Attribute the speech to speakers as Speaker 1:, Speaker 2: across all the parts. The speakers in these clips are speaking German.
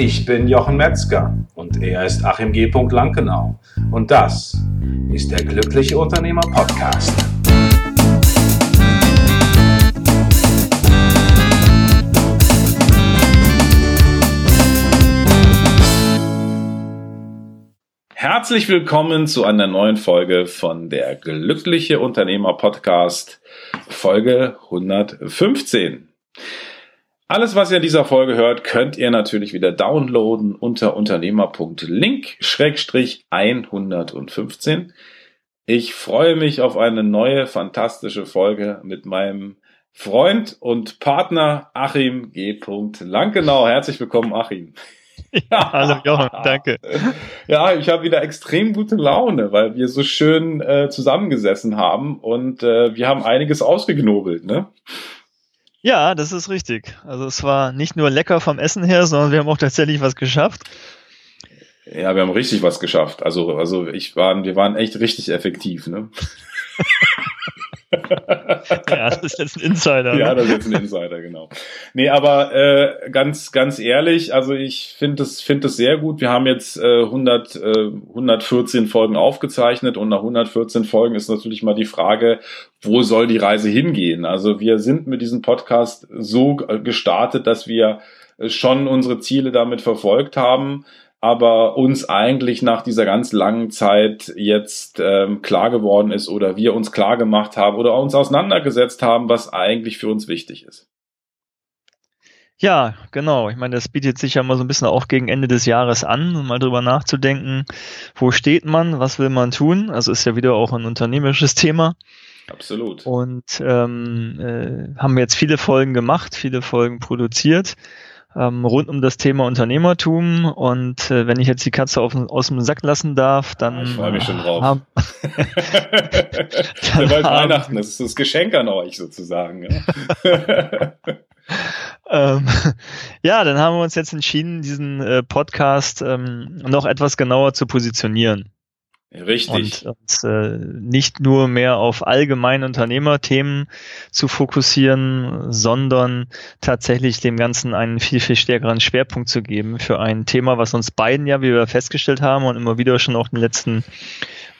Speaker 1: Ich bin Jochen Metzger und er ist Achim G. Lankenau. Und das ist der Glückliche Unternehmer Podcast. Herzlich willkommen zu einer neuen Folge von der Glückliche Unternehmer Podcast, Folge 115. Alles, was ihr in dieser Folge hört, könnt ihr natürlich wieder downloaden unter unternehmer.link-115. Ich freue mich auf eine neue fantastische Folge mit meinem Freund und Partner Achim G. Lankenau. Herzlich willkommen, Achim.
Speaker 2: Ja, hallo Jochen, danke.
Speaker 1: Ja, ich habe wieder extrem gute Laune, weil wir so schön äh, zusammengesessen haben und äh, wir haben einiges ausgegnobelt, ne?
Speaker 2: Ja, das ist richtig. Also es war nicht nur lecker vom Essen her, sondern wir haben auch tatsächlich was geschafft.
Speaker 1: Ja, wir haben richtig was geschafft. Also, also ich waren, wir waren echt richtig effektiv, ne?
Speaker 2: ja, das ist jetzt ein Insider.
Speaker 1: Ja, ne? das ist jetzt ein Insider, genau. Nee, aber äh, ganz, ganz ehrlich, also ich finde es finde es sehr gut. Wir haben jetzt äh, 100, äh, 114 Folgen aufgezeichnet und nach 114 Folgen ist natürlich mal die Frage, wo soll die Reise hingehen? Also wir sind mit diesem Podcast so gestartet, dass wir schon unsere Ziele damit verfolgt haben aber uns eigentlich nach dieser ganz langen Zeit jetzt ähm, klar geworden ist oder wir uns klar gemacht haben oder uns auseinandergesetzt haben, was eigentlich für uns wichtig ist.
Speaker 2: Ja, genau. Ich meine, das bietet sich ja mal so ein bisschen auch gegen Ende des Jahres an, um mal drüber nachzudenken, wo steht man, was will man tun. Also ist ja wieder auch ein unternehmerisches Thema.
Speaker 1: Absolut.
Speaker 2: Und ähm, äh, haben jetzt viele Folgen gemacht, viele Folgen produziert ähm, rund um das Thema Unternehmertum. Und äh, wenn ich jetzt die Katze auf, aus dem Sack lassen darf, dann.
Speaker 1: Ich freue mich schon drauf. Haben, dann bald Weihnachten, das ist das Geschenk an euch sozusagen. Ja.
Speaker 2: ähm, ja, dann haben wir uns jetzt entschieden, diesen äh, Podcast ähm, noch etwas genauer zu positionieren.
Speaker 1: Richtig.
Speaker 2: Und, und äh, nicht nur mehr auf allgemeine Unternehmerthemen zu fokussieren, sondern tatsächlich dem Ganzen einen viel, viel stärkeren Schwerpunkt zu geben für ein Thema, was uns beiden ja, wie wir festgestellt haben und immer wieder schon auch in den letzten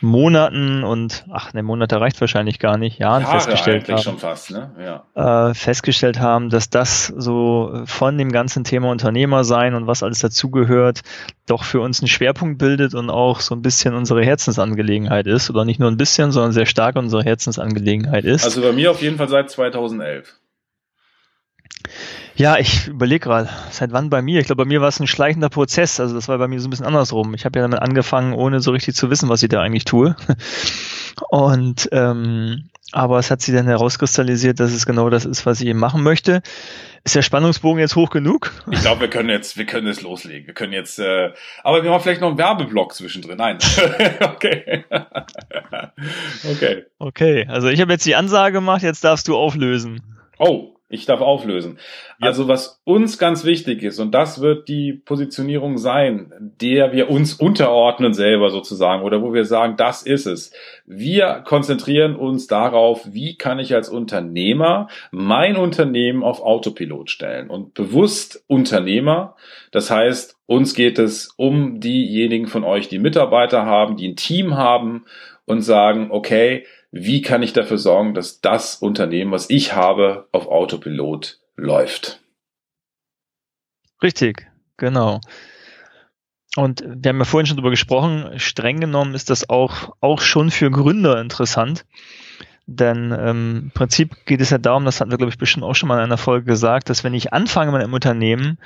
Speaker 2: Monaten und ach, ne Monate reicht wahrscheinlich gar nicht, Jahren
Speaker 1: Jahre
Speaker 2: festgestellt haben,
Speaker 1: schon fast, ne? ja.
Speaker 2: äh, festgestellt haben, dass das so von dem ganzen Thema Unternehmer sein und was alles dazugehört, doch für uns einen Schwerpunkt bildet und auch so ein bisschen unsere Herzensangelegenheit ist oder nicht nur ein bisschen, sondern sehr stark unsere Herzensangelegenheit ist.
Speaker 1: Also bei mir auf jeden Fall seit 2011.
Speaker 2: Ja, ich überlege gerade, seit wann bei mir? Ich glaube, bei mir war es ein schleichender Prozess. Also das war bei mir so ein bisschen andersrum. Ich habe ja damit angefangen, ohne so richtig zu wissen, was ich da eigentlich tue. Und ähm, aber es hat sich dann herauskristallisiert, dass es genau das ist, was ich eben machen möchte. Ist der Spannungsbogen jetzt hoch genug?
Speaker 1: Ich glaube, wir können jetzt, wir können jetzt loslegen. Wir können jetzt, äh, aber wir haben vielleicht noch einen Werbeblock zwischendrin. Nein. okay.
Speaker 2: okay. Okay. Also ich habe jetzt die Ansage gemacht. Jetzt darfst du auflösen.
Speaker 1: Oh, ich darf auflösen. Ja. Also was uns ganz wichtig ist, und das wird die Positionierung sein, der wir uns unterordnen selber sozusagen, oder wo wir sagen, das ist es. Wir konzentrieren uns darauf, wie kann ich als Unternehmer mein Unternehmen auf Autopilot stellen und bewusst Unternehmer. Das heißt, uns geht es um diejenigen von euch, die Mitarbeiter haben, die ein Team haben und sagen, okay, wie kann ich dafür sorgen, dass das Unternehmen, was ich habe, auf Autopilot läuft.
Speaker 2: Richtig, genau. Und wir haben ja vorhin schon darüber gesprochen, streng genommen ist das auch, auch schon für Gründer interessant. Denn ähm, im Prinzip geht es ja darum, das hatten wir, glaube ich, bestimmt auch schon mal in einer Folge gesagt, dass wenn ich anfange mit einem Unternehmen,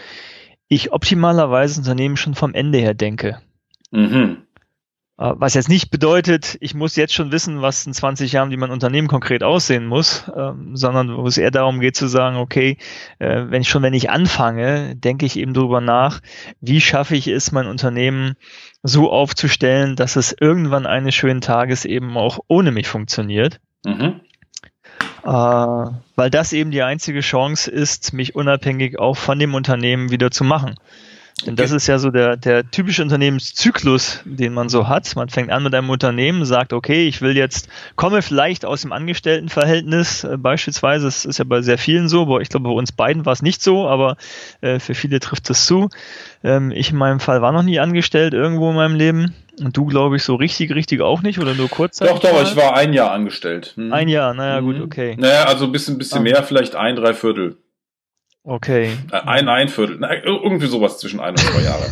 Speaker 2: ich optimalerweise das Unternehmen schon vom Ende her denke. Mhm. Äh, was jetzt nicht bedeutet, ich muss jetzt schon wissen, was in 20 Jahren, wie mein Unternehmen konkret aussehen muss, ähm, sondern wo es eher darum geht zu sagen, okay, äh, wenn ich schon, wenn ich anfange, denke ich eben darüber nach, wie schaffe ich es, mein Unternehmen so aufzustellen, dass es irgendwann eines schönen Tages eben auch ohne mich funktioniert. Mhm. Äh, weil das eben die einzige Chance ist, mich unabhängig auch von dem Unternehmen wieder zu machen. Denn das ist ja so der, der typische Unternehmenszyklus, den man so hat. Man fängt an mit einem Unternehmen, sagt, okay, ich will jetzt, komme vielleicht aus dem Angestelltenverhältnis, äh, beispielsweise, das ist ja bei sehr vielen so, aber ich glaube, bei uns beiden war es nicht so, aber äh, für viele trifft es zu. Ähm, ich in meinem Fall war noch nie angestellt irgendwo in meinem Leben. Und du, glaube ich, so richtig, richtig auch nicht oder nur kurz?
Speaker 1: Doch, doch, ich war ein Jahr angestellt.
Speaker 2: Hm. Ein Jahr, naja, gut, mhm. okay.
Speaker 1: Naja, also ein bisschen, bisschen ah. mehr, vielleicht ein, drei Viertel.
Speaker 2: Okay.
Speaker 1: Äh, ein, ein Viertel. Na, irgendwie sowas zwischen ein und zwei Jahre.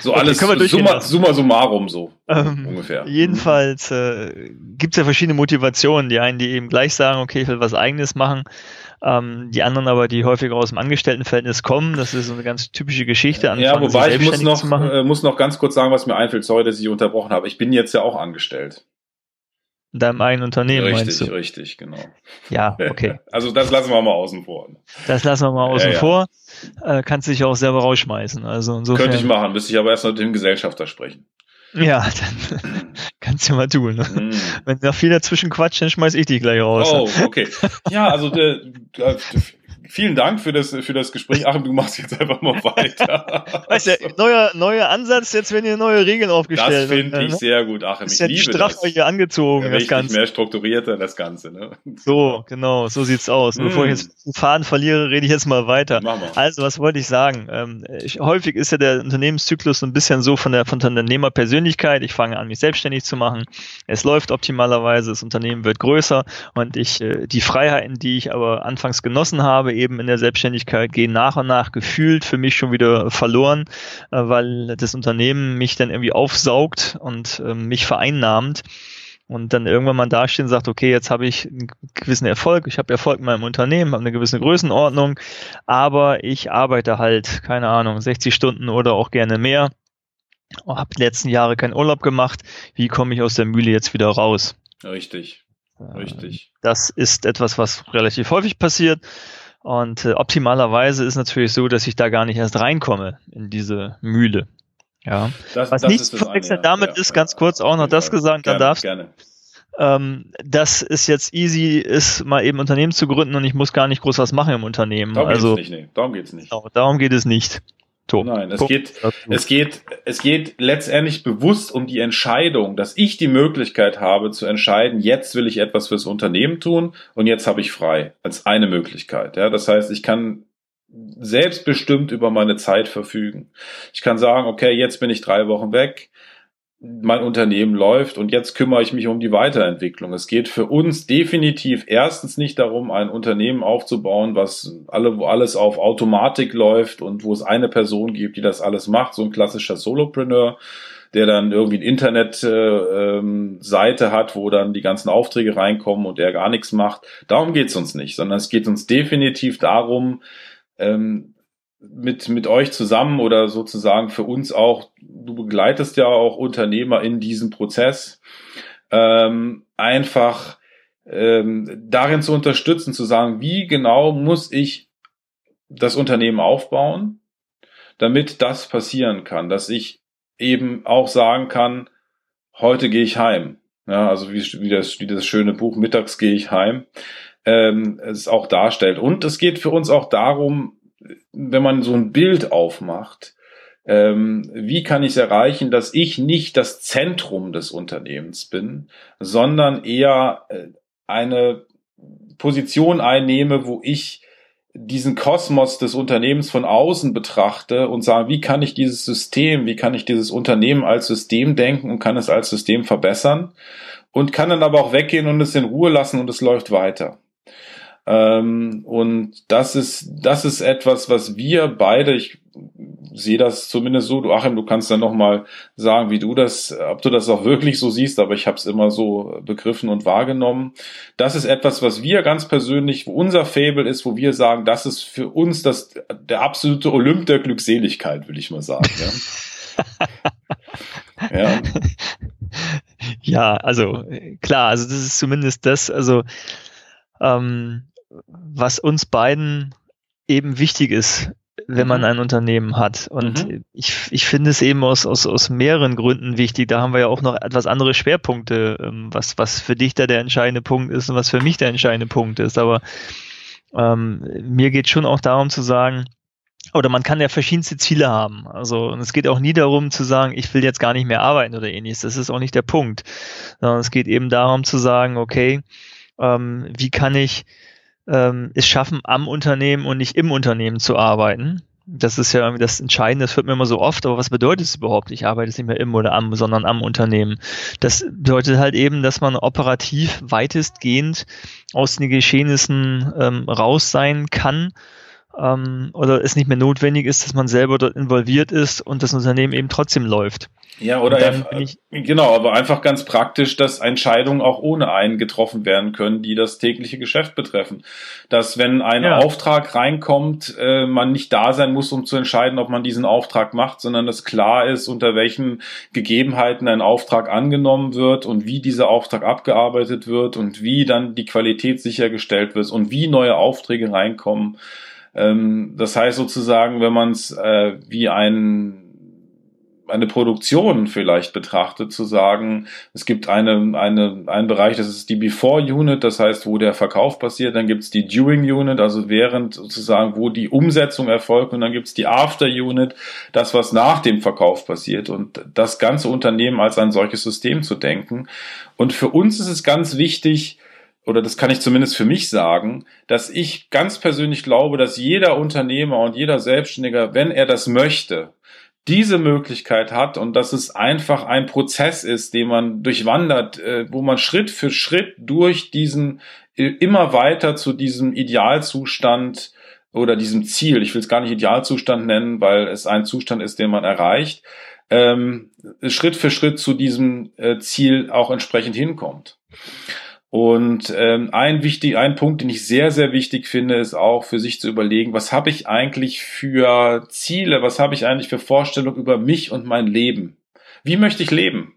Speaker 1: So okay, alles summa, summa summarum so ähm, ungefähr.
Speaker 2: Jedenfalls äh, gibt es ja verschiedene Motivationen. Die einen, die eben gleich sagen, okay, ich will was eigenes machen. Ähm, die anderen aber, die häufiger aus dem Angestelltenverhältnis kommen. Das ist so eine ganz typische Geschichte.
Speaker 1: ja, wobei ich muss noch, äh, muss noch ganz kurz sagen, was mir einfällt. Sorry, dass ich unterbrochen habe. Ich bin jetzt ja auch angestellt
Speaker 2: deinem eigenen Unternehmen.
Speaker 1: Richtig, richtig, genau.
Speaker 2: Ja, okay.
Speaker 1: Also das lassen wir mal außen vor.
Speaker 2: Das lassen wir mal außen ja, ja. vor. Äh, kannst dich auch selber rausschmeißen. Also insofern,
Speaker 1: Könnte ich machen, müsste ich aber erst mit dem Gesellschafter sprechen.
Speaker 2: Ja, dann kannst du mal tun. Ne? Mm. Wenn noch viel dazwischen quatscht, dann schmeiß ich dich gleich raus.
Speaker 1: Oh, okay. Ja, also der, der, vielen Dank für das, für das Gespräch. Achim, du machst jetzt einfach mal weiter.
Speaker 2: Weißt du, neuer, neuer Ansatz, jetzt werden hier neue Regeln aufgestellt.
Speaker 1: Das finde ich ne? sehr gut, Achim.
Speaker 2: Ich liebe straff das. hier angezogen,
Speaker 1: das Ganze. mehr strukturierter, das Ganze, ne?
Speaker 2: So, genau, so sieht's aus. Mm. Bevor ich jetzt den Faden verliere, rede ich jetzt mal weiter. Mach mal. Also, was wollte ich sagen? Ähm, ich, häufig ist ja der Unternehmenszyklus so ein bisschen so von der, von der Unternehmerpersönlichkeit. Ich fange an, mich selbstständig zu machen. Es läuft optimalerweise, das Unternehmen wird größer und ich, äh, die Freiheiten, die ich aber anfangs genossen habe, eben in der Selbstständigkeit gehen nach und nach gefühlt für mich schon wieder verloren, äh, weil das Unternehmen mich dann irgendwie aufsaugt und äh, mich vereinnahmt und dann irgendwann mal dastehen und sagt, okay, jetzt habe ich einen gewissen Erfolg, ich habe Erfolg in meinem Unternehmen, habe eine gewisse Größenordnung, aber ich arbeite halt, keine Ahnung, 60 Stunden oder auch gerne mehr, habe die letzten Jahre keinen Urlaub gemacht, wie komme ich aus der Mühle jetzt wieder raus?
Speaker 1: Richtig. Richtig.
Speaker 2: Das ist etwas, was relativ häufig passiert. Und äh, optimalerweise ist natürlich so, dass ich da gar nicht erst reinkomme in diese Mühle. Ja. Das, was das nicht zu verwechseln damit ja, ist, ja, ganz kurz auch noch das gesagt, dann darfst gerne. Ähm, dass es jetzt easy ist, mal eben Unternehmen zu gründen und ich muss gar nicht groß was machen im Unternehmen. Darum also,
Speaker 1: geht's nicht, nee. Darum geht's nicht.
Speaker 2: Genau, darum geht es nicht.
Speaker 1: Tor. Nein, es geht, es geht, es geht letztendlich bewusst um die Entscheidung, dass ich die Möglichkeit habe zu entscheiden, jetzt will ich etwas fürs Unternehmen tun und jetzt habe ich frei als eine Möglichkeit. Ja, das heißt, ich kann selbstbestimmt über meine Zeit verfügen. Ich kann sagen, okay, jetzt bin ich drei Wochen weg mein Unternehmen läuft und jetzt kümmere ich mich um die Weiterentwicklung. Es geht für uns definitiv erstens nicht darum, ein Unternehmen aufzubauen, was alle, wo alles auf Automatik läuft und wo es eine Person gibt, die das alles macht, so ein klassischer Solopreneur, der dann irgendwie eine Internetseite äh, ähm, hat, wo dann die ganzen Aufträge reinkommen und der gar nichts macht. Darum geht es uns nicht, sondern es geht uns definitiv darum, ähm, mit, mit euch zusammen oder sozusagen für uns auch, du begleitest ja auch Unternehmer in diesem Prozess, ähm, einfach ähm, darin zu unterstützen, zu sagen, wie genau muss ich das Unternehmen aufbauen, damit das passieren kann, dass ich eben auch sagen kann, heute gehe ich heim. Ja, also wie, wie, das, wie das schöne Buch Mittags gehe ich heim ähm, es auch darstellt. Und es geht für uns auch darum, wenn man so ein Bild aufmacht, ähm, wie kann ich es erreichen, dass ich nicht das Zentrum des Unternehmens bin, sondern eher äh, eine Position einnehme, wo ich diesen Kosmos des Unternehmens von außen betrachte und sage, wie kann ich dieses System, wie kann ich dieses Unternehmen als System denken und kann es als System verbessern und kann dann aber auch weggehen und es in Ruhe lassen und es läuft weiter. Ähm, und das ist, das ist etwas, was wir beide, ich sehe das zumindest so, du Achim, du kannst dann nochmal sagen, wie du das, ob du das auch wirklich so siehst, aber ich habe es immer so begriffen und wahrgenommen. Das ist etwas, was wir ganz persönlich, wo unser Fable ist, wo wir sagen, das ist für uns das, der absolute Olymp der Glückseligkeit, will ich mal sagen.
Speaker 2: Ja. ja. ja, also klar, also das ist zumindest das, also ähm, was uns beiden eben wichtig ist, wenn man mhm. ein Unternehmen hat. Und mhm. ich, ich finde es eben aus, aus, aus mehreren Gründen wichtig. Da haben wir ja auch noch etwas andere Schwerpunkte, ähm, was, was für dich da der entscheidende Punkt ist und was für mich der entscheidende Punkt ist. Aber ähm, mir geht schon auch darum zu sagen, oder man kann ja verschiedenste Ziele haben. Also, und es geht auch nie darum zu sagen, ich will jetzt gar nicht mehr arbeiten oder ähnliches. Das ist auch nicht der Punkt. Sondern es geht eben darum zu sagen, okay, ähm, wie kann ich ähm, es schaffen, am Unternehmen und nicht im Unternehmen zu arbeiten? Das ist ja irgendwie das Entscheidende, das hört man immer so oft, aber was bedeutet es überhaupt? Ich arbeite jetzt nicht mehr im oder am, sondern am Unternehmen. Das bedeutet halt eben, dass man operativ weitestgehend aus den Geschehnissen ähm, raus sein kann ähm, oder es nicht mehr notwendig ist, dass man selber dort involviert ist und das Unternehmen eben trotzdem läuft.
Speaker 1: Ja, oder ich, genau, aber einfach ganz praktisch, dass Entscheidungen auch ohne einen getroffen werden können, die das tägliche Geschäft betreffen. Dass wenn ein ja. Auftrag reinkommt, äh, man nicht da sein muss, um zu entscheiden, ob man diesen Auftrag macht, sondern dass klar ist, unter welchen Gegebenheiten ein Auftrag angenommen wird und wie dieser Auftrag abgearbeitet wird und wie dann die Qualität sichergestellt wird und wie neue Aufträge reinkommen. Ähm, das heißt sozusagen, wenn man es äh, wie ein eine Produktion vielleicht betrachtet, zu sagen, es gibt eine, eine, einen Bereich, das ist die Before Unit, das heißt, wo der Verkauf passiert, dann gibt es die During Unit, also während sozusagen, wo die Umsetzung erfolgt, und dann gibt es die After Unit, das, was nach dem Verkauf passiert und das ganze Unternehmen als ein solches System zu denken. Und für uns ist es ganz wichtig, oder das kann ich zumindest für mich sagen, dass ich ganz persönlich glaube, dass jeder Unternehmer und jeder Selbstständiger, wenn er das möchte, diese Möglichkeit hat und dass es einfach ein Prozess ist, den man durchwandert, äh, wo man Schritt für Schritt durch diesen äh, immer weiter zu diesem Idealzustand oder diesem Ziel, ich will es gar nicht Idealzustand nennen, weil es ein Zustand ist, den man erreicht, ähm, Schritt für Schritt zu diesem äh, Ziel auch entsprechend hinkommt. Und ähm, ein wichtig, ein Punkt, den ich sehr, sehr wichtig finde, ist auch für sich zu überlegen, was habe ich eigentlich für Ziele, was habe ich eigentlich für Vorstellungen über mich und mein Leben? Wie möchte ich leben?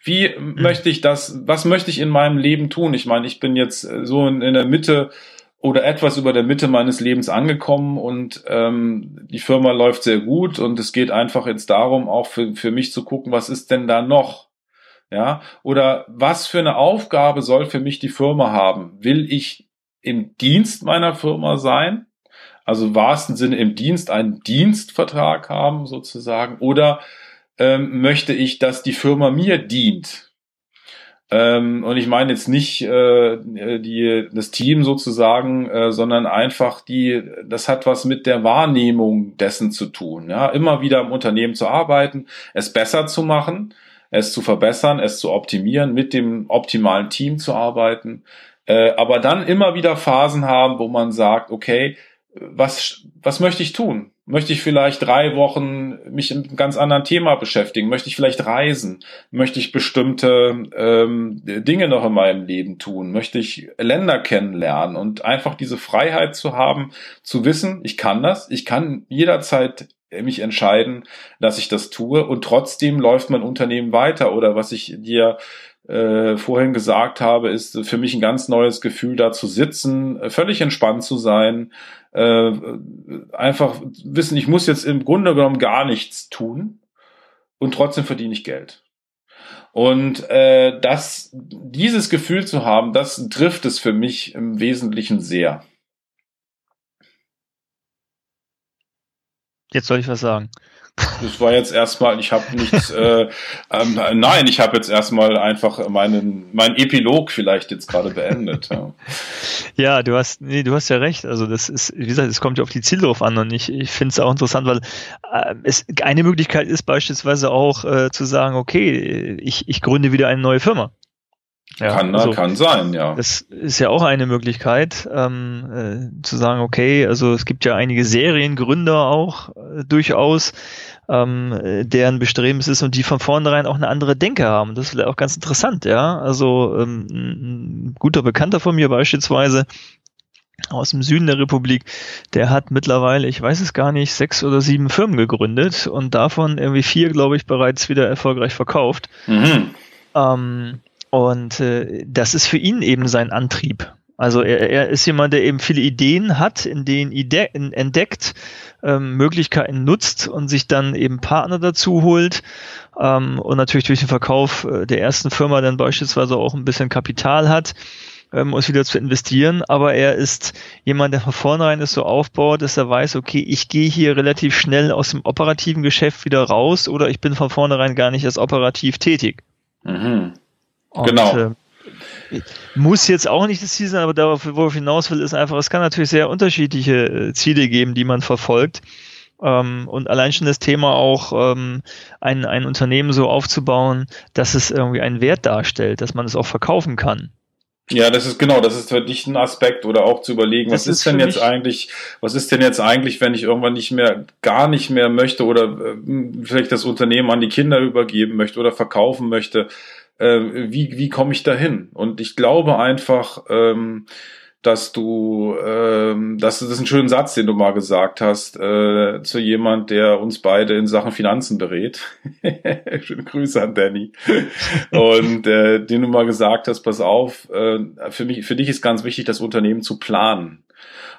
Speaker 1: Wie mhm. möchte ich das, was möchte ich in meinem Leben tun? Ich meine, ich bin jetzt äh, so in, in der Mitte oder etwas über der Mitte meines Lebens angekommen und ähm, die Firma läuft sehr gut und es geht einfach jetzt darum, auch für, für mich zu gucken, was ist denn da noch? Ja, oder was für eine Aufgabe soll für mich die Firma haben? Will ich im Dienst meiner Firma sein? Also im wahrsten Sinne im Dienst einen Dienstvertrag haben sozusagen? Oder ähm, möchte ich, dass die Firma mir dient? Ähm, und ich meine jetzt nicht äh, die, das Team sozusagen, äh, sondern einfach die, das hat was mit der Wahrnehmung dessen zu tun. Ja, immer wieder im Unternehmen zu arbeiten, es besser zu machen es zu verbessern, es zu optimieren, mit dem optimalen Team zu arbeiten, äh, aber dann immer wieder Phasen haben, wo man sagt, okay, was, was möchte ich tun? Möchte ich vielleicht drei Wochen mich in einem ganz anderen Thema beschäftigen? Möchte ich vielleicht reisen? Möchte ich bestimmte ähm, Dinge noch in meinem Leben tun? Möchte ich Länder kennenlernen? Und einfach diese Freiheit zu haben, zu wissen, ich kann das, ich kann jederzeit mich entscheiden, dass ich das tue und trotzdem läuft mein Unternehmen weiter oder was ich dir äh, vorhin gesagt habe, ist für mich ein ganz neues Gefühl, da zu sitzen, äh, völlig entspannt zu sein, äh, einfach wissen, ich muss jetzt im Grunde genommen gar nichts tun und trotzdem verdiene ich Geld. Und äh, das, dieses Gefühl zu haben, das trifft es für mich im Wesentlichen sehr.
Speaker 2: Jetzt soll ich was sagen.
Speaker 1: Das war jetzt erstmal, ich habe nichts, äh, ähm, nein, ich habe jetzt erstmal einfach meinen, mein Epilog vielleicht jetzt gerade beendet. Ja.
Speaker 2: ja, du hast, nee, du hast ja recht. Also das ist, wie gesagt, es kommt ja auf die Ziele drauf an und ich, ich finde es auch interessant, weil äh, es eine Möglichkeit ist beispielsweise auch äh, zu sagen, okay, ich, ich gründe wieder eine neue Firma.
Speaker 1: Ja, kann, also, kann sein, ja.
Speaker 2: Das ist ja auch eine Möglichkeit, ähm, äh, zu sagen, okay, also es gibt ja einige Seriengründer auch äh, durchaus, ähm, deren Bestreben es ist und die von vornherein auch eine andere Denke haben. Das ist vielleicht auch ganz interessant, ja. Also ähm, ein guter Bekannter von mir beispielsweise, aus dem Süden der Republik, der hat mittlerweile, ich weiß es gar nicht, sechs oder sieben Firmen gegründet und davon irgendwie vier, glaube ich, bereits wieder erfolgreich verkauft. Mhm. Ähm, und äh, das ist für ihn eben sein Antrieb. Also er, er ist jemand, der eben viele Ideen hat, in denen Ide entdeckt, ähm, Möglichkeiten nutzt und sich dann eben Partner dazu holt ähm, und natürlich durch den Verkauf äh, der ersten Firma dann beispielsweise auch ein bisschen Kapital hat ähm, es wieder zu investieren, aber er ist jemand, der von vornherein es so aufbaut, dass er weiß, okay, ich gehe hier relativ schnell aus dem operativen Geschäft wieder raus oder ich bin von vornherein gar nicht als operativ tätig. Mhm. Und, genau. Äh, muss jetzt auch nicht das Ziel sein, aber darauf, worauf ich hinaus will, ist einfach, es kann natürlich sehr unterschiedliche äh, Ziele geben, die man verfolgt. Ähm, und allein schon das Thema auch, ähm, ein, ein Unternehmen so aufzubauen, dass es irgendwie einen Wert darstellt, dass man es auch verkaufen kann.
Speaker 1: Ja, das ist genau, das ist für dich ein Aspekt oder auch zu überlegen, das was ist, ist denn jetzt eigentlich, was ist denn jetzt eigentlich, wenn ich irgendwann nicht mehr, gar nicht mehr möchte oder äh, vielleicht das Unternehmen an die Kinder übergeben möchte oder verkaufen möchte, äh, wie, wie komme ich dahin? Und ich glaube einfach, ähm, dass du, ähm, das, das ist ein schöner Satz, den du mal gesagt hast, äh, zu jemand, der uns beide in Sachen Finanzen berät. Schöne Grüße an Danny. Und äh, den du mal gesagt hast, pass auf, äh, für mich, für dich ist ganz wichtig, das Unternehmen zu planen.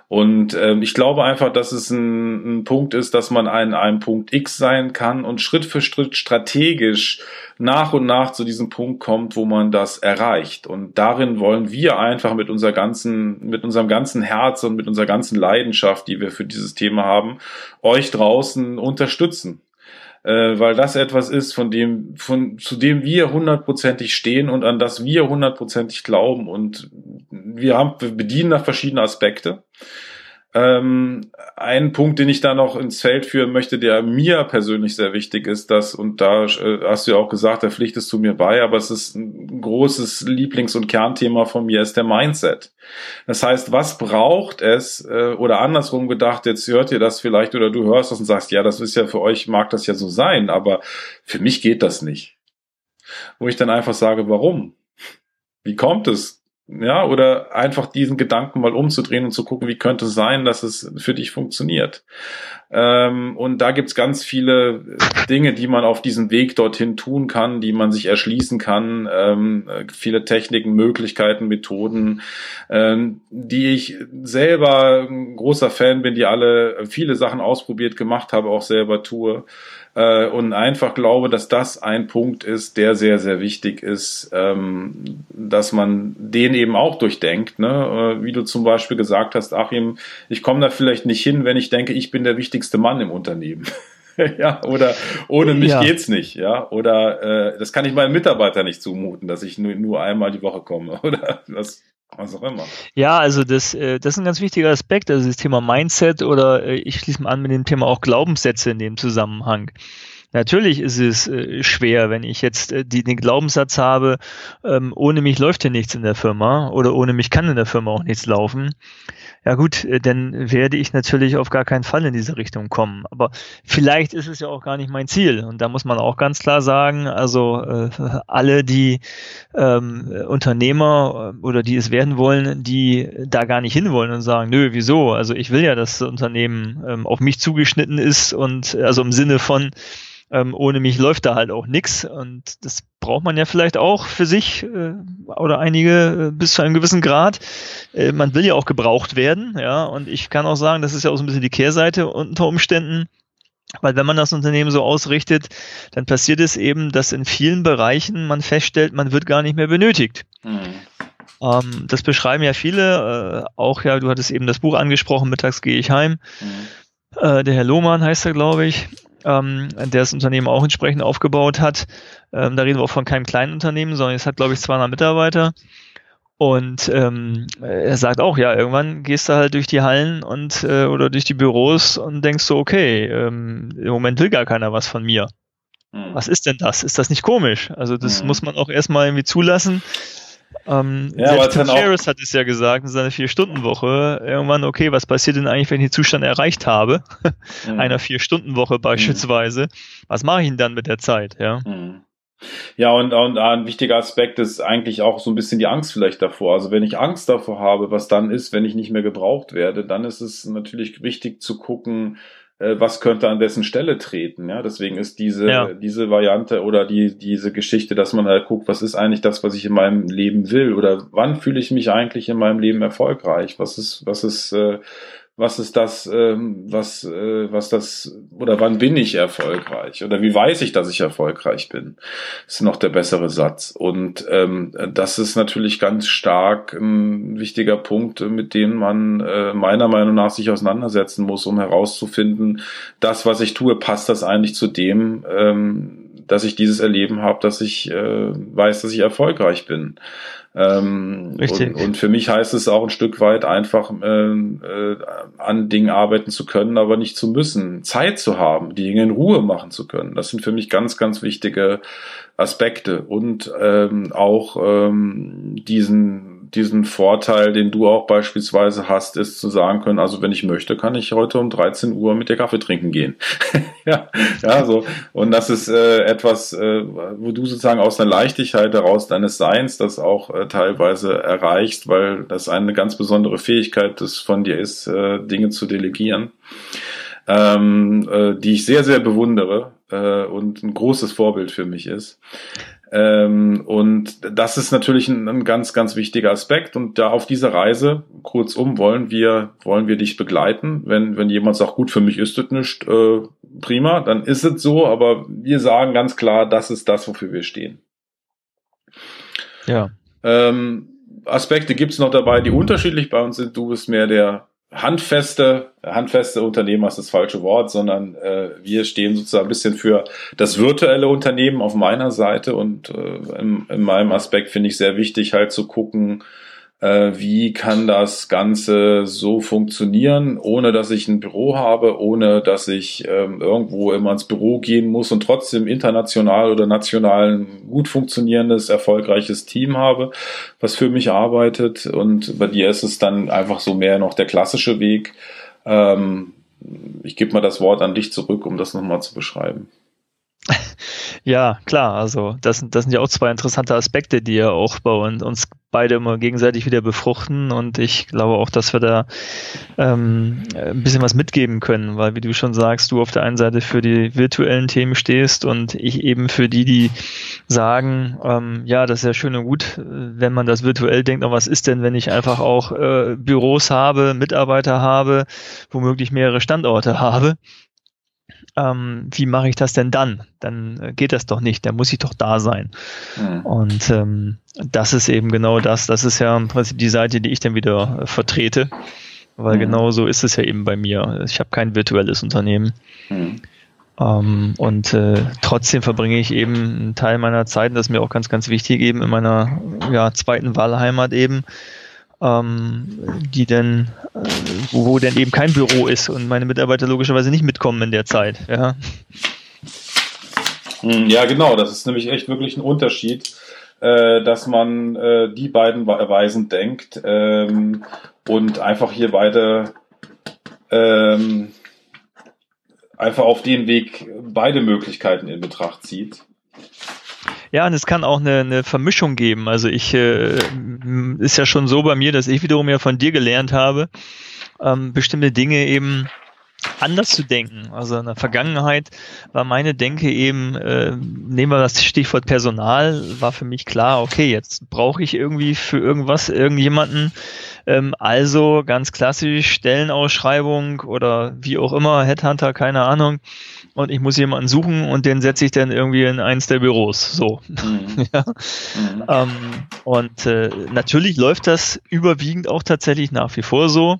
Speaker 1: Und ähm, ich glaube einfach, dass es ein, ein Punkt ist, dass man an einem Punkt X sein kann und Schritt für Schritt strategisch nach und nach zu diesem Punkt kommt, wo man das erreicht. Und darin wollen wir einfach mit unserer ganzen, mit unserem ganzen Herz und mit unserer ganzen Leidenschaft, die wir für dieses Thema haben, euch draußen unterstützen äh, weil das etwas ist, von dem, von, zu dem wir hundertprozentig stehen und an das wir hundertprozentig glauben und wir haben, wir bedienen da verschiedene Aspekte. Ähm, ein Punkt, den ich da noch ins Feld führen möchte, der mir persönlich sehr wichtig ist, dass, und da äh, hast du ja auch gesagt, da pflichtest du mir bei, aber es ist ein großes Lieblings- und Kernthema von mir, ist der Mindset. Das heißt, was braucht es, äh, oder andersrum gedacht, jetzt hört ihr das vielleicht oder du hörst das und sagst, ja, das ist ja für euch, mag das ja so sein, aber für mich geht das nicht. Wo ich dann einfach sage, warum? Wie kommt es? Ja, oder einfach diesen Gedanken mal umzudrehen und zu gucken, wie könnte es sein, dass es für dich funktioniert. Ähm, und da gibt's ganz viele Dinge, die man auf diesem Weg dorthin tun kann, die man sich erschließen kann, ähm, viele Techniken, Möglichkeiten, Methoden, ähm, die ich selber ein großer Fan bin, die alle viele Sachen ausprobiert, gemacht habe, auch selber tue äh, und einfach glaube, dass das ein Punkt ist, der sehr, sehr wichtig ist, ähm, dass man den eben auch durchdenkt. Ne? Äh, wie du zum Beispiel gesagt hast, Achim, ich komme da vielleicht nicht hin, wenn ich denke, ich bin der wichtigste Mann im Unternehmen. ja, oder ohne mich ja. geht's nicht, ja, oder äh, das kann ich meinen Mitarbeitern nicht zumuten, dass ich nur, nur einmal die Woche komme, oder was was auch immer.
Speaker 2: Ja, also das, äh, das ist ein ganz wichtiger Aspekt, also das Thema Mindset oder äh, ich schließe mal an mit dem Thema auch Glaubenssätze in dem Zusammenhang. Natürlich ist es äh, schwer, wenn ich jetzt die, den Glaubenssatz habe, ähm, ohne mich läuft hier nichts in der Firma oder ohne mich kann in der Firma auch nichts laufen ja gut, äh, dann werde ich natürlich auf gar keinen Fall in diese Richtung kommen. Aber vielleicht ist es ja auch gar nicht mein Ziel. Und da muss man auch ganz klar sagen, also äh, alle, die ähm, Unternehmer äh, oder die es werden wollen, die da gar nicht hinwollen und sagen, nö, wieso? Also ich will ja, dass das Unternehmen ähm, auf mich zugeschnitten ist und also im Sinne von, ähm, ohne mich läuft da halt auch nix und das braucht man ja vielleicht auch für sich äh, oder einige äh, bis zu einem gewissen Grad. Äh, man will ja auch gebraucht werden, ja, und ich kann auch sagen, das ist ja auch so ein bisschen die Kehrseite unter Umständen. Weil wenn man das Unternehmen so ausrichtet, dann passiert es eben, dass in vielen Bereichen man feststellt, man wird gar nicht mehr benötigt. Mhm. Ähm, das beschreiben ja viele, äh, auch ja, du hattest eben das Buch angesprochen, mittags gehe ich heim. Mhm. Äh, der Herr Lohmann heißt er, glaube ich ähm, der das Unternehmen auch entsprechend aufgebaut hat. Ähm, da reden wir auch von keinem kleinen Unternehmen, sondern es hat, glaube ich, 200 Mitarbeiter. Und ähm, er sagt auch, ja, irgendwann gehst du halt durch die Hallen und äh, oder durch die Büros und denkst so, okay, ähm, im Moment will gar keiner was von mir. Hm. Was ist denn das? Ist das nicht komisch? Also das hm. muss man auch erstmal irgendwie zulassen. Ähm, ja, selbst Tim Ferriss hat es ja gesagt in seiner Vier-Stunden-Woche. Irgendwann, okay, was passiert denn eigentlich, wenn ich den Zustand erreicht habe? Mhm. Einer Vier-Stunden-Woche beispielsweise. Mhm. Was mache ich denn dann mit der Zeit? Ja. Mhm.
Speaker 1: Ja, und, und ein wichtiger Aspekt ist eigentlich auch so ein bisschen die Angst vielleicht davor. Also wenn ich Angst davor habe, was dann ist, wenn ich nicht mehr gebraucht werde, dann ist es natürlich wichtig zu gucken, was könnte an dessen Stelle treten. Ja, deswegen ist diese, ja. diese Variante oder die, diese Geschichte, dass man halt guckt, was ist eigentlich das, was ich in meinem Leben will oder wann fühle ich mich eigentlich in meinem Leben erfolgreich? Was ist, was ist, äh, was ist das, ähm, was, äh, was das, oder wann bin ich erfolgreich? Oder wie weiß ich, dass ich erfolgreich bin? Ist noch der bessere Satz. Und ähm, das ist natürlich ganz stark ein wichtiger Punkt, mit dem man äh, meiner Meinung nach sich auseinandersetzen muss, um herauszufinden, das, was ich tue, passt das eigentlich zu dem, ähm, dass ich dieses Erleben habe, dass ich äh, weiß, dass ich erfolgreich bin. Ähm, Richtig. Und, und, für mich heißt es auch ein Stück weit einfach äh, äh, an Dingen arbeiten zu können, aber nicht zu müssen, Zeit zu haben, die Dinge in Ruhe machen zu können. Das sind für mich ganz, ganz wichtige Aspekte und ähm, auch ähm, diesen diesen Vorteil, den du auch beispielsweise hast, ist zu sagen können, also wenn ich möchte, kann ich heute um 13 Uhr mit dir Kaffee trinken gehen. ja, ja, so. Und das ist äh, etwas, äh, wo du sozusagen aus einer Leichtigkeit heraus deines Seins das auch äh, teilweise erreichst, weil das eine ganz besondere Fähigkeit des von dir ist, äh, Dinge zu delegieren. Ähm, äh, die ich sehr, sehr bewundere äh, und ein großes Vorbild für mich ist. Ähm, und das ist natürlich ein, ein, ganz, ganz wichtiger Aspekt. Und da auf dieser Reise, kurzum, wollen wir, wollen wir dich begleiten. Wenn, wenn jemand sagt, gut, für mich ist das nicht äh, prima, dann ist es so, aber wir sagen ganz klar, das ist das, wofür wir stehen. Ja. Ähm, Aspekte gibt es noch dabei, die unterschiedlich bei uns sind. Du bist mehr der handfeste, handfeste Unternehmer ist das falsche Wort, sondern äh, wir stehen sozusagen ein bisschen für das virtuelle Unternehmen auf meiner Seite und äh, in, in meinem Aspekt finde ich sehr wichtig halt zu gucken, wie kann das Ganze so funktionieren, ohne dass ich ein Büro habe, ohne dass ich ähm, irgendwo immer ins Büro gehen muss und trotzdem international oder national ein gut funktionierendes, erfolgreiches Team habe, was für mich arbeitet. Und bei dir ist es dann einfach so mehr noch der klassische Weg. Ähm, ich gebe mal das Wort an dich zurück, um das nochmal zu beschreiben.
Speaker 2: Ja, klar, also das, das sind ja auch zwei interessante Aspekte, die ja auch bei uns, uns beide immer gegenseitig wieder befruchten und ich glaube auch, dass wir da ähm, ein bisschen was mitgeben können, weil wie du schon sagst, du auf der einen Seite für die virtuellen Themen stehst und ich eben für die, die sagen, ähm, ja, das ist ja schön und gut, wenn man das virtuell denkt, aber was ist denn, wenn ich einfach auch äh, Büros habe, Mitarbeiter habe, womöglich mehrere Standorte habe? Ähm, wie mache ich das denn dann? Dann äh, geht das doch nicht, dann muss ich doch da sein. Mhm. Und ähm, das ist eben genau das, das ist ja im Prinzip die Seite, die ich dann wieder äh, vertrete, weil mhm. genau so ist es ja eben bei mir. Ich habe kein virtuelles Unternehmen. Mhm. Ähm, und äh, trotzdem verbringe ich eben einen Teil meiner Zeit, das ist mir auch ganz, ganz wichtig, eben in meiner ja, zweiten Wahlheimat eben, die denn, äh, wo, wo denn eben kein Büro ist und meine Mitarbeiter logischerweise nicht mitkommen in der Zeit. Ja,
Speaker 1: hm, ja genau, das ist nämlich echt wirklich ein Unterschied, äh, dass man äh, die beiden Weisen denkt ähm, und einfach hier beide ähm, einfach auf den Weg beide Möglichkeiten in Betracht zieht.
Speaker 2: Ja, und es kann auch eine, eine Vermischung geben. Also ich äh, ist ja schon so bei mir, dass ich wiederum ja von dir gelernt habe, ähm, bestimmte Dinge eben anders zu denken. Also in der Vergangenheit war meine Denke eben, äh, nehmen wir das Stichwort Personal, war für mich klar, okay, jetzt brauche ich irgendwie für irgendwas irgendjemanden. Ähm, also ganz klassisch Stellenausschreibung oder wie auch immer, Headhunter, keine Ahnung und ich muss jemanden suchen und den setze ich dann irgendwie in eins der Büros. So. Mhm. ja. Mhm. Ähm, und äh, natürlich läuft das überwiegend auch tatsächlich nach wie vor so.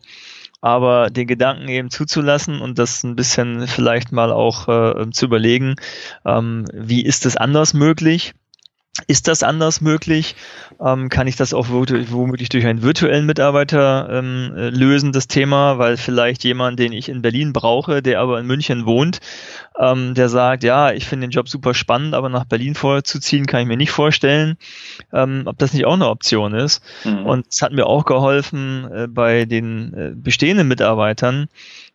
Speaker 2: Aber den Gedanken eben zuzulassen und das ein bisschen vielleicht mal auch äh, zu überlegen, ähm, wie ist es anders möglich? Ist das anders möglich? Ähm, kann ich das auch womöglich durch einen virtuellen Mitarbeiter ähm, äh, lösen, das Thema, weil vielleicht jemand, den ich in Berlin brauche, der aber in München wohnt, ähm, der sagt, ja, ich finde den Job super spannend, aber nach Berlin vorzuziehen, kann ich mir nicht vorstellen, ähm, ob das nicht auch eine Option ist. Mhm. Und es hat mir auch geholfen, äh, bei den äh, bestehenden Mitarbeitern,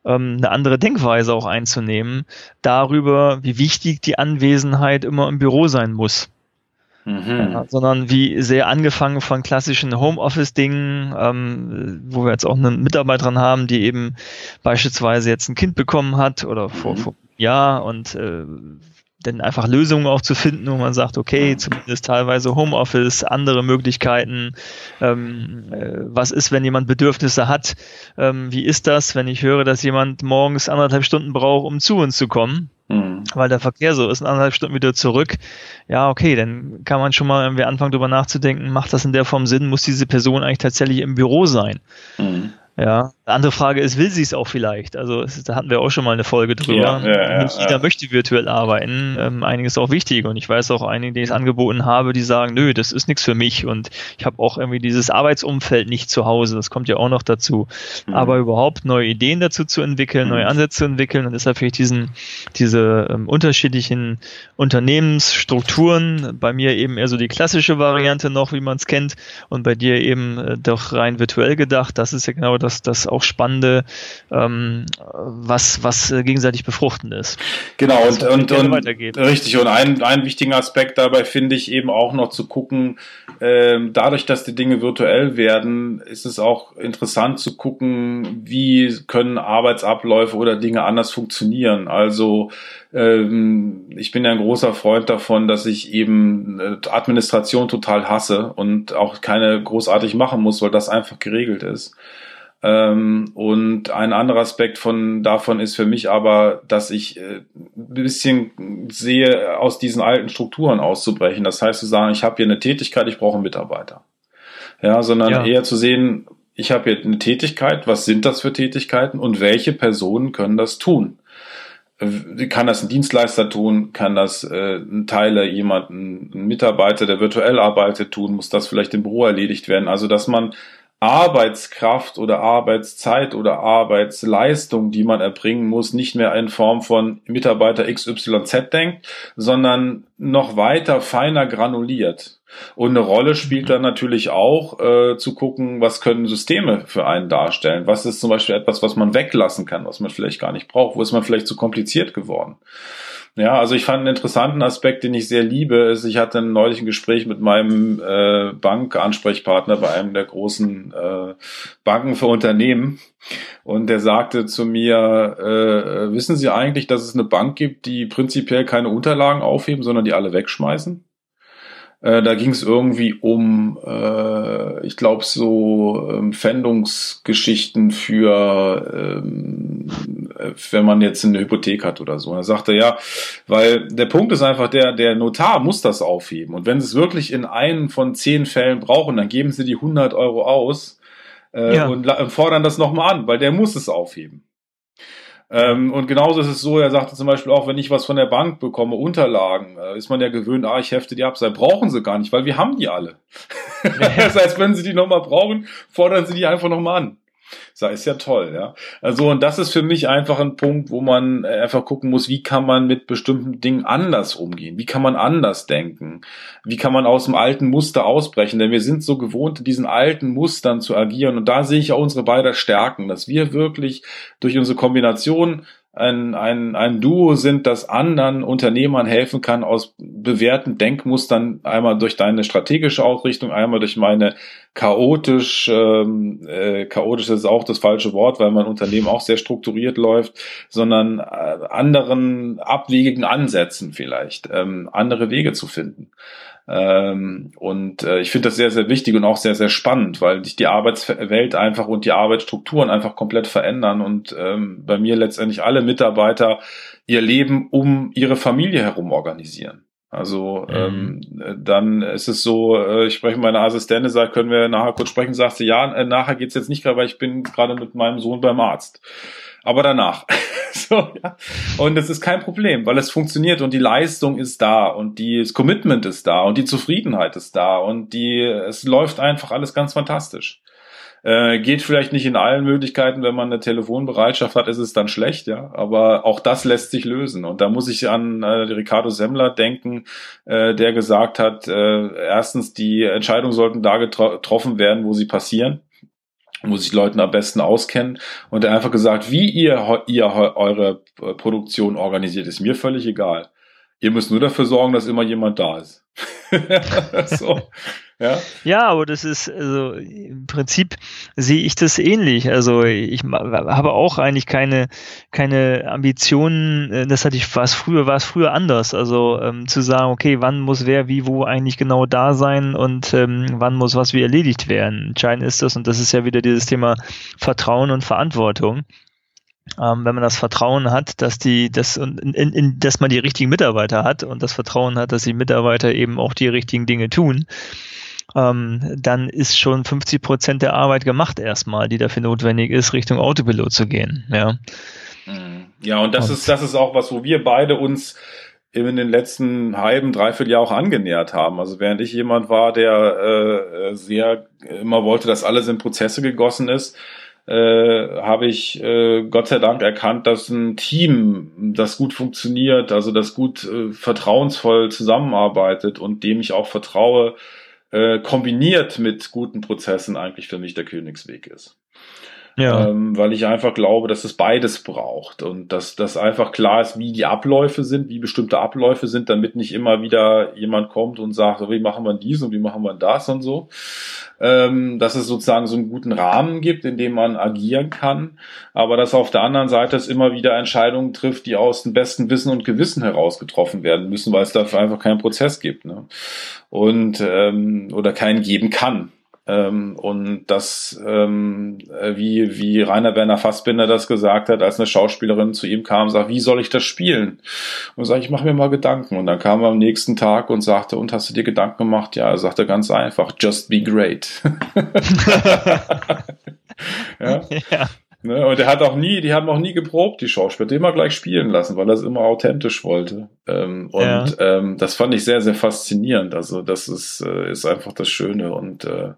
Speaker 2: ähm, eine andere Denkweise auch einzunehmen, darüber, wie wichtig die Anwesenheit immer im Büro sein muss. Mhm. Sondern wie sehr angefangen von klassischen Homeoffice-Dingen, ähm, wo wir jetzt auch eine Mitarbeiterin haben, die eben beispielsweise jetzt ein Kind bekommen hat oder vor, mhm. vor ja und äh, dann einfach Lösungen auch zu finden, wo man sagt, okay, zumindest teilweise Homeoffice, andere Möglichkeiten. Ähm, äh, was ist, wenn jemand Bedürfnisse hat? Ähm, wie ist das, wenn ich höre, dass jemand morgens anderthalb Stunden braucht, um zu uns zu kommen? Mhm. Weil der Verkehr so ist, anderthalb Stunden wieder zurück. Ja, okay, dann kann man schon mal irgendwie anfangen, darüber nachzudenken, macht das in der Form Sinn? Muss diese Person eigentlich tatsächlich im Büro sein? Mhm. Ja, eine andere Frage ist, will sie es auch vielleicht? Also da hatten wir auch schon mal eine Folge drüber. Ja, ja, ja, Nicht jeder möchte virtuell arbeiten. Ähm, einiges ist auch wichtig und ich weiß auch einige, die es angeboten habe, die sagen, nö, das ist nichts für mich und ich habe auch irgendwie dieses Arbeitsumfeld nicht zu Hause. Das kommt ja auch noch dazu. Mhm. Aber überhaupt neue Ideen dazu zu entwickeln, mhm. neue Ansätze zu entwickeln und deshalb finde ich diesen diese ähm, unterschiedlichen Unternehmensstrukturen bei mir eben eher so die klassische Variante noch, wie man es kennt und bei dir eben äh, doch rein virtuell gedacht. Das ist ja genau das das, das auch Spannende, ähm, was, was äh, gegenseitig befruchtend ist.
Speaker 1: Genau, und, und, und richtig. Und einen, einen wichtigen Aspekt dabei finde ich eben auch noch zu gucken, ähm, dadurch, dass die Dinge virtuell werden, ist es auch interessant zu gucken, wie können Arbeitsabläufe oder Dinge anders funktionieren. Also ähm, ich bin ja ein großer Freund davon, dass ich eben äh, Administration total hasse und auch keine großartig machen muss, weil das einfach geregelt ist. Ähm, und ein anderer Aspekt von davon ist für mich aber, dass ich äh, ein bisschen sehe, aus diesen alten Strukturen auszubrechen. Das heißt zu sagen, ich habe hier eine Tätigkeit, ich brauche einen Mitarbeiter. Ja, sondern ja. eher zu sehen, ich habe hier eine Tätigkeit, was sind das für Tätigkeiten und welche Personen können das tun? Äh, kann das ein Dienstleister tun? Kann das äh, ein Teiler jemanden, ein Mitarbeiter, der virtuell arbeitet, tun? Muss das vielleicht im Büro erledigt werden? Also, dass man Arbeitskraft oder Arbeitszeit oder Arbeitsleistung, die man erbringen muss, nicht mehr in Form von Mitarbeiter XYZ denkt, sondern noch weiter feiner granuliert. Und eine Rolle spielt dann natürlich auch äh, zu gucken, was können Systeme für einen darstellen. Was ist zum Beispiel etwas, was man weglassen kann, was man vielleicht gar nicht braucht, wo ist man vielleicht zu kompliziert geworden. Ja, also ich fand einen interessanten Aspekt, den ich sehr liebe, ist, ich hatte ein neulich ein Gespräch mit meinem äh, Bankansprechpartner bei einem der großen äh, Banken für Unternehmen und der sagte zu mir, äh, wissen Sie eigentlich, dass es eine Bank gibt, die prinzipiell keine Unterlagen aufheben, sondern die alle wegschmeißen? Äh, da ging es irgendwie um, äh, ich glaube, so ähm, Pfändungsgeschichten für, ähm, äh, wenn man jetzt eine Hypothek hat oder so. Und er sagte, ja, weil der Punkt ist einfach, der, der Notar muss das aufheben. Und wenn sie es wirklich in einem von zehn Fällen brauchen, dann geben sie die 100 Euro aus äh, ja. und fordern das nochmal an, weil der muss es aufheben. Ähm, und genauso ist es so, er sagte zum Beispiel auch, wenn ich was von der Bank bekomme, Unterlagen, äh, ist man ja gewöhnt, ah, ich hefte die ab. Sei, brauchen sie gar nicht, weil wir haben die alle. das heißt, wenn sie die nochmal brauchen, fordern sie die einfach nochmal an. Das ist ja toll, ja. Also, und das ist für mich einfach ein Punkt, wo man äh, einfach gucken muss, wie kann man mit bestimmten Dingen anders umgehen? Wie kann man anders denken? Wie kann man aus dem alten Muster ausbrechen? Denn wir sind so gewohnt, diesen alten Mustern zu agieren. Und da sehe ich auch unsere beiden Stärken, dass wir wirklich durch unsere Kombination ein, ein, ein Duo sind, das anderen Unternehmern helfen kann, aus bewährten Denkmustern einmal durch deine strategische Ausrichtung, einmal durch meine chaotisch, ähm, äh, chaotisch ist auch das falsche Wort, weil mein Unternehmen auch sehr strukturiert läuft, sondern äh, anderen abwegigen Ansätzen vielleicht, ähm, andere Wege zu finden. Ähm, und äh, ich finde das sehr, sehr wichtig und auch sehr, sehr spannend, weil sich die Arbeitswelt einfach und die Arbeitsstrukturen einfach komplett verändern und ähm, bei mir letztendlich alle Mitarbeiter ihr Leben um ihre Familie herum organisieren. Also mhm. ähm, dann ist es so, äh, ich spreche mit meiner Assistentin, sagt, können wir nachher kurz sprechen, sagt sie, ja, äh, nachher geht's jetzt nicht gerade, weil ich bin gerade mit meinem Sohn beim Arzt aber danach. so, ja. Und das ist kein Problem, weil es funktioniert und die Leistung ist da und die, das Commitment ist da und die Zufriedenheit ist da und die, es läuft einfach alles ganz fantastisch. Äh, geht vielleicht nicht in allen Möglichkeiten, wenn man eine Telefonbereitschaft hat, ist es dann schlecht, ja. Aber auch das lässt sich lösen. Und da muss ich an äh, Ricardo Semmler denken, äh, der gesagt hat, äh, erstens, die Entscheidungen sollten da getroffen werden, wo sie passieren wo sich Leuten am besten auskennen und er einfach gesagt, wie ihr, ihr eure Produktion organisiert, ist mir völlig egal. Ihr müsst nur dafür sorgen, dass immer jemand da ist.
Speaker 2: so. Ja. ja, aber das ist, also im Prinzip sehe ich das ähnlich. Also ich habe auch eigentlich keine, keine Ambitionen, äh, das hatte ich, war es früher, war es früher anders. Also ähm, zu sagen, okay, wann muss wer wie wo eigentlich genau da sein und ähm, wann muss was wie erledigt werden. Entscheidend ist das, und das ist ja wieder dieses Thema Vertrauen und Verantwortung. Ähm, wenn man das Vertrauen hat, dass die, dass, in, in, dass man die richtigen Mitarbeiter hat und das Vertrauen hat, dass die Mitarbeiter eben auch die richtigen Dinge tun, ähm, dann ist schon 50 Prozent der Arbeit gemacht erstmal, die dafür notwendig ist, Richtung Autopilot zu gehen. Ja,
Speaker 1: mhm. ja und das und, ist das ist auch was, wo wir beide uns in den letzten halben, dreiviertel Jahr auch angenähert haben. Also während ich jemand war, der äh, sehr immer wollte, dass alles in Prozesse gegossen ist, äh, habe ich äh, Gott sei Dank erkannt, dass ein Team, das gut funktioniert, also das gut äh, vertrauensvoll zusammenarbeitet und dem ich auch vertraue, äh, kombiniert mit guten Prozessen eigentlich für mich der Königsweg ist. Ja. Ähm, weil ich einfach glaube, dass es beides braucht und dass das einfach klar ist, wie die Abläufe sind, wie bestimmte Abläufe sind, damit nicht immer wieder jemand kommt und sagt, wie machen wir dies und wie machen wir das und so. Ähm, dass es sozusagen so einen guten Rahmen gibt, in dem man agieren kann, aber dass auf der anderen Seite es immer wieder Entscheidungen trifft, die aus dem besten Wissen und Gewissen heraus getroffen werden müssen, weil es dafür einfach keinen Prozess gibt. Ne? Und ähm, oder keinen geben kann. Ähm, und das, ähm, wie, wie Rainer Werner Fassbinder das gesagt hat, als eine Schauspielerin zu ihm kam, sagt, wie soll ich das spielen? Und sage, ich mache mir mal Gedanken. Und dann kam er am nächsten Tag und sagte, und hast du dir Gedanken gemacht? Ja, er sagte ganz einfach, just be great. ja? ja. Ne? Und er hat auch nie, die haben auch nie geprobt, die Schauspieler, die immer gleich spielen lassen, weil er es immer authentisch wollte. Ähm, und ja. ähm, das fand ich sehr, sehr faszinierend. Also das ist, äh, ist einfach das Schöne. Und äh,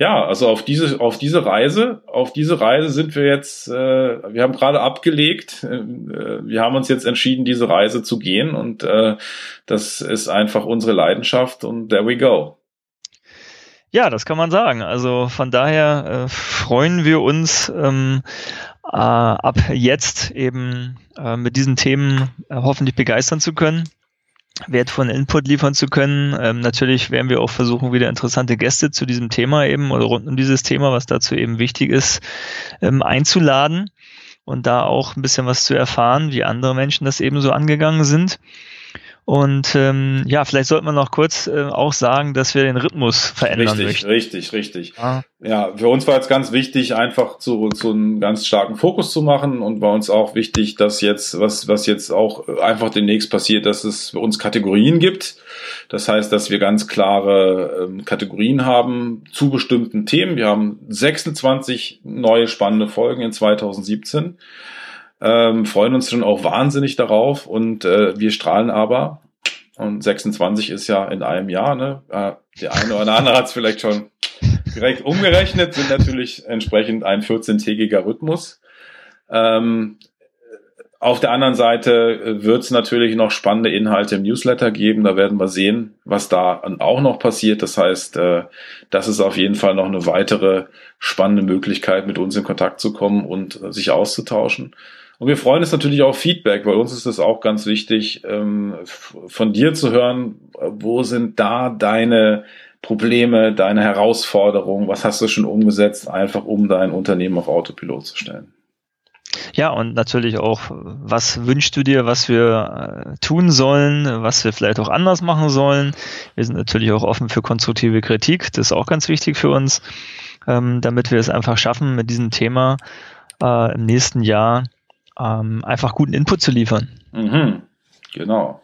Speaker 1: ja, also auf diese, auf diese Reise, auf diese Reise sind wir jetzt, äh, wir haben gerade abgelegt, äh, wir haben uns jetzt entschieden, diese Reise zu gehen und äh, das ist einfach unsere Leidenschaft und there we go.
Speaker 2: Ja, das kann man sagen. Also von daher äh, freuen wir uns ähm, äh, ab jetzt eben äh, mit diesen Themen äh, hoffentlich begeistern zu können wertvollen Input liefern zu können. Ähm, natürlich werden wir auch versuchen, wieder interessante Gäste zu diesem Thema eben oder rund um dieses Thema, was dazu eben wichtig ist, ähm, einzuladen und da auch ein bisschen was zu erfahren, wie andere Menschen das eben so angegangen sind. Und ähm, ja, vielleicht sollte man noch kurz äh, auch sagen, dass wir den Rhythmus verändern
Speaker 1: richtig,
Speaker 2: möchten.
Speaker 1: Richtig, richtig, ah. Ja, für uns war jetzt ganz wichtig, einfach zu, zu einem ganz starken Fokus zu machen und war uns auch wichtig, dass jetzt, was, was jetzt auch einfach demnächst passiert, dass es für uns Kategorien gibt. Das heißt, dass wir ganz klare ähm, Kategorien haben zu bestimmten Themen. Wir haben 26 neue spannende Folgen in 2017 ähm, freuen uns schon auch wahnsinnig darauf und äh, wir strahlen aber. Und 26 ist ja in einem Jahr, ne? Äh, der eine oder andere hat es vielleicht schon direkt umgerechnet, sind natürlich entsprechend ein 14-tägiger Rhythmus. Ähm, auf der anderen Seite wird es natürlich noch spannende Inhalte im Newsletter geben. Da werden wir sehen, was da auch noch passiert. Das heißt, äh, das ist auf jeden Fall noch eine weitere spannende Möglichkeit, mit uns in Kontakt zu kommen und äh, sich auszutauschen. Und wir freuen uns natürlich auch Feedback. Bei uns ist es auch ganz wichtig, ähm, von dir zu hören, wo sind da deine Probleme, deine Herausforderungen, was hast du schon umgesetzt, einfach um dein Unternehmen auf Autopilot zu stellen.
Speaker 2: Ja, und natürlich auch, was wünschst du dir, was wir äh, tun sollen, was wir vielleicht auch anders machen sollen. Wir sind natürlich auch offen für konstruktive Kritik, das ist auch ganz wichtig für uns, ähm, damit wir es einfach schaffen, mit diesem Thema äh, im nächsten Jahr ähm, einfach guten Input zu liefern.
Speaker 1: Mhm, genau.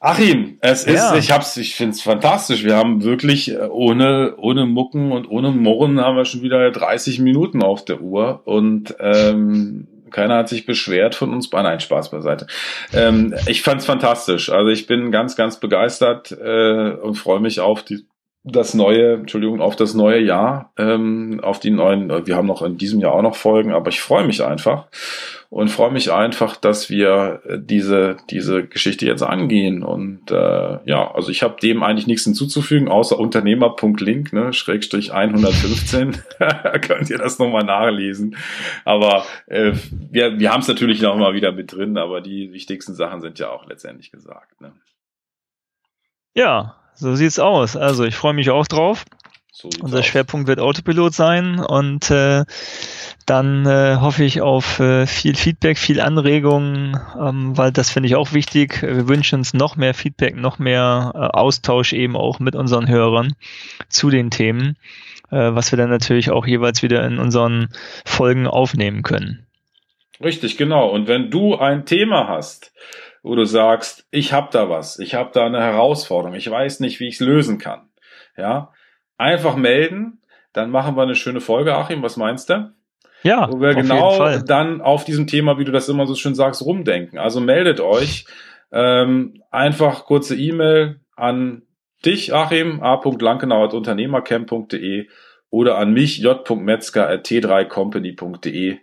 Speaker 1: Achim, es ist, ja. ich hab's, ich find's fantastisch. Wir haben wirklich äh, ohne, ohne Mucken und ohne Murren haben wir schon wieder 30 Minuten auf der Uhr und ähm, keiner hat sich beschwert von uns. Nein, Spaß beiseite. Ähm, ich fand's fantastisch. Also ich bin ganz, ganz begeistert äh, und freue mich auf die das neue, Entschuldigung, auf das neue Jahr, ähm, auf die neuen, wir haben noch in diesem Jahr auch noch Folgen, aber ich freue mich einfach und freue mich einfach, dass wir diese, diese Geschichte jetzt angehen. Und äh, ja, also ich habe dem eigentlich nichts hinzuzufügen, außer Unternehmer.link, ne, Schrägstrich 115. Könnt ihr das nochmal nachlesen. Aber äh, wir, wir haben es natürlich noch mal wieder mit drin, aber die wichtigsten Sachen sind ja auch letztendlich gesagt. Ne?
Speaker 2: Ja, so sieht's aus. Also ich freue mich auch drauf. So Unser aus. Schwerpunkt wird Autopilot sein und äh, dann äh, hoffe ich auf äh, viel Feedback, viel Anregungen, ähm, weil das finde ich auch wichtig. Wir wünschen uns noch mehr Feedback, noch mehr äh, Austausch eben auch mit unseren Hörern zu den Themen, äh, was wir dann natürlich auch jeweils wieder in unseren Folgen aufnehmen können.
Speaker 1: Richtig, genau. Und wenn du ein Thema hast, wo du sagst, ich habe da was, ich habe da eine Herausforderung, ich weiß nicht, wie ich es lösen kann, ja, einfach melden, dann machen wir eine schöne Folge, Achim, was meinst du?
Speaker 2: Ja,
Speaker 1: wo wir genau dann auf diesem Thema, wie du das immer so schön sagst, rumdenken. Also meldet euch ähm, einfach kurze E-Mail an dich, Achim, a.lankenau.unternehmercamp.de oder an mich, j.metzger.t3company.de.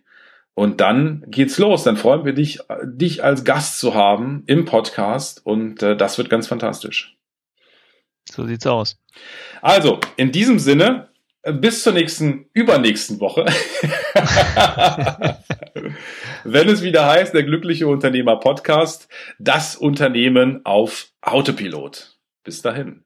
Speaker 1: Und dann geht's los. Dann freuen wir dich, dich als Gast zu haben im Podcast. Und äh, das wird ganz fantastisch.
Speaker 2: So sieht's aus.
Speaker 1: Also, in diesem Sinne, bis zur nächsten, übernächsten Woche. Wenn es wieder heißt, der glückliche Unternehmer Podcast, das Unternehmen auf Autopilot. Bis dahin.